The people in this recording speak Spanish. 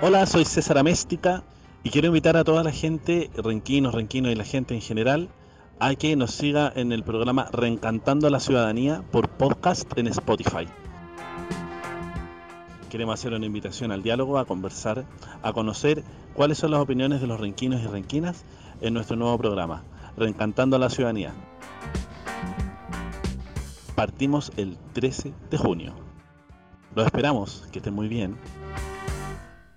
Hola, soy César Améstica y quiero invitar a toda la gente, renquinos, renquinos y la gente en general, a que nos siga en el programa Reencantando a la Ciudadanía por podcast en Spotify. Queremos hacer una invitación al diálogo, a conversar, a conocer cuáles son las opiniones de los renquinos y renquinas en nuestro nuevo programa, Reencantando a la Ciudadanía. Partimos el 13 de junio. Los esperamos, que estén muy bien.